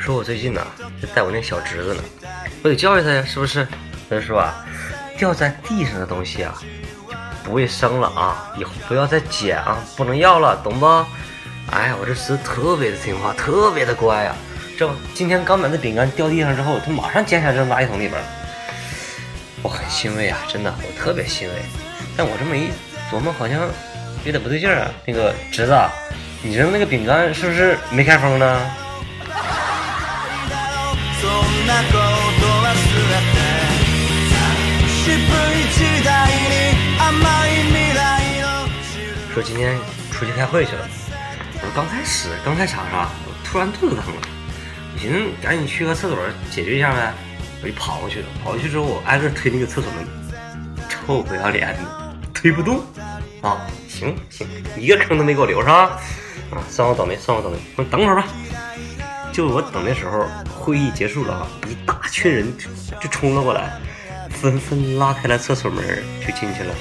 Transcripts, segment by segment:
说我最近呢，就带我那小侄子呢，我得教育他呀，是不是？他说啊，掉在地上的东西啊，就不卫生了啊，以后不要再捡啊，不能要了，懂不？哎呀，我这侄子特别的听话，特别的乖呀。这今天刚买的饼干掉地上之后，他马上捡起来扔垃圾桶里边了。我很欣慰啊，真的，我特别欣慰。但我这么一琢磨，好像有点不对劲儿啊。那个侄子，你扔那个饼干是不是没开封呢？说今天出去开会去了。我说刚开始刚开场是吧？我突然肚子疼了，我寻思赶紧去个厕所解决一下呗。我就跑过去了，跑过去之后我挨个推那个厕所门，臭不要脸的，推不动啊！行行，一个坑都没给我留上啊！算我倒霉，算我倒霉。我等会儿吧。就我等的时候，会议结束了啊，一大群人就冲了过来，纷纷拉开了厕所门就进去了。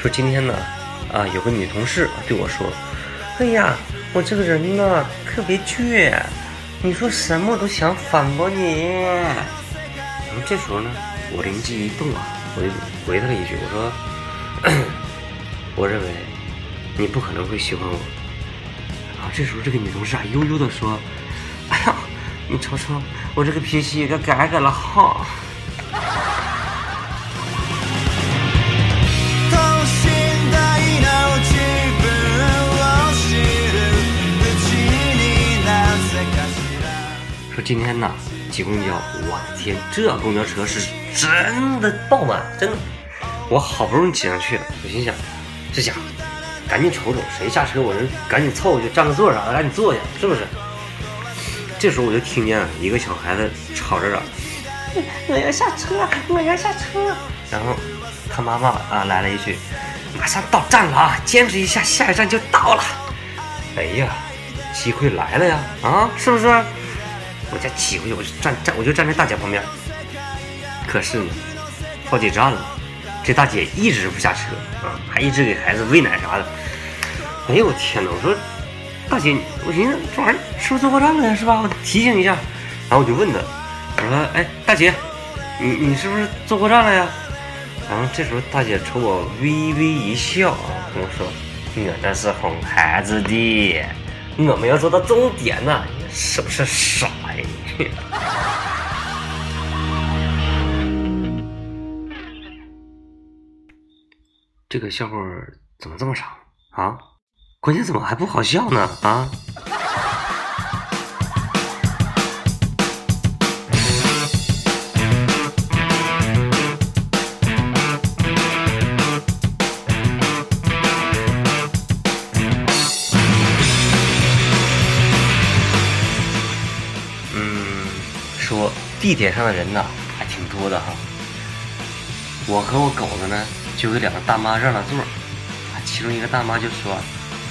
说今天呢，啊，有个女同事对我说：“哎呀，我这个人呢特别倔，你说什么都想反驳你。”然后这时候呢，我灵机一动啊，我就回他了一句：“我说，我认为你不可能会喜欢我。”然后这时候这个女同事啊，悠悠的说：“哎呀，你瞅瞅我这个脾气该改改了哈。”说今天呢挤公交，我的天，这公交车是真的爆满，真的。我好不容易挤上去了，我心想，这家伙赶紧瞅瞅谁下车，我这赶紧凑过去占个座啥的，赶紧坐下，是不是？这时候我就听见一个小孩子吵着嚷：“我要下车，我要下车。”然后他妈妈啊来了一句：“马上到站了啊，坚持一下，下一站就到了。”哎呀，机会来了呀，啊，是不是？我再挤回去，我就站站，我就站在大姐旁边。可是呢，好几站了，这大姐一直不下车啊，还一直给孩子喂奶啥的。哎呦我天哪！我说大姐，我寻思这玩意儿是不是坐过站了呀？是吧？我提醒一下。然后我就问她，我说：“哎，大姐，你你是不是坐过站了呀？”然后这时候大姐冲我微微一笑啊，跟我说：“我这是哄孩子的，我们要做到终点呢。”是不是傻这个笑话怎么这么长啊？关键怎么还不好笑呢？啊？说地铁上的人呢还挺多的哈，我和我狗子呢就给两个大妈让了座，啊，其中一个大妈就说：“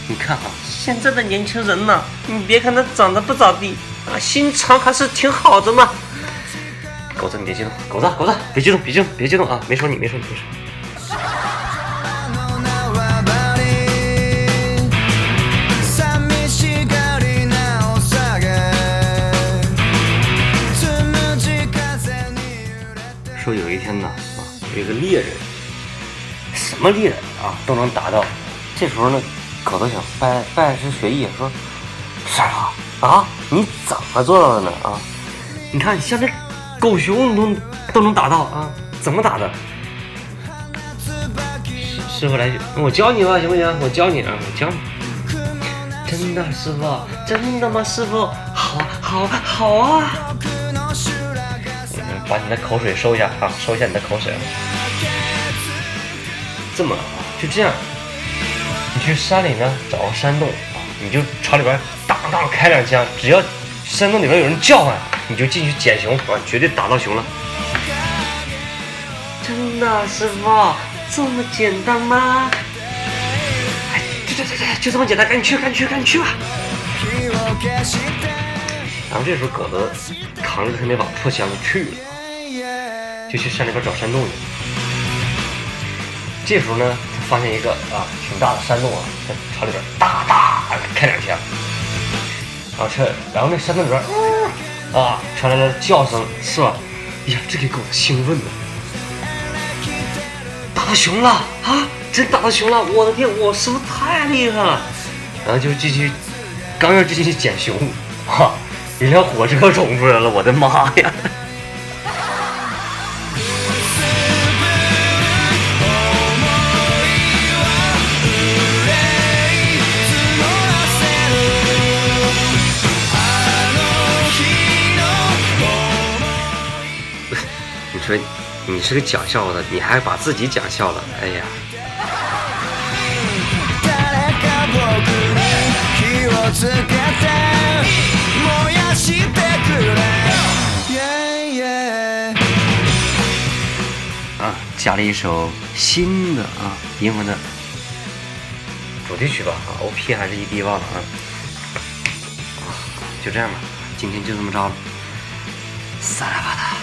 你看哈，现在的年轻人呢，你别看他长得不咋地啊，心肠还是挺好的嘛。”狗子你别激动，狗子狗子别激动别激动别激动啊，没说你没说你没说。说猎人，什么猎人啊都能达到。这时候呢，狗子想拜拜师学艺，说：“师傅啊，你怎么做到的呢？啊，你看像这狗熊你都都能打到啊，怎么打的？”师傅来句，我教你吧，行不行？我教你啊，我教你。真的，师傅？真的吗？师傅，好，好，好啊。把你的口水收一下啊，收一下你的口水。这么，就这样，你去山里呢找个山洞，你就朝里边当当开两枪，只要山洞里边有人叫唤，你就进去捡熊啊，绝对打到熊了。真的，师傅，这么简单吗？哎，对对对对，就这么简单，赶紧去，赶紧去，赶紧去吧。然后这时候狗子扛着他那把破箱子去了，就去山里边找山洞去。这时候呢，就发现一个啊挺大的山洞啊，在朝里边哒哒开两枪，然后这然后那山洞里边啊传来了叫声，是吧？呀，这给狗子兴奋的，打到熊了啊！真打到熊了！我的天，我师傅太厉害了！然后就继续，刚要继续捡熊，哈，一辆火车冲出来了！我的妈呀！说你是个讲笑的，你还把自己讲笑了，哎呀！啊，加了一首新的啊，英文的主题曲吧啊，OP 还是 ED 忘了啊，啊，就这样吧，今天就这么着了，撒拉巴达。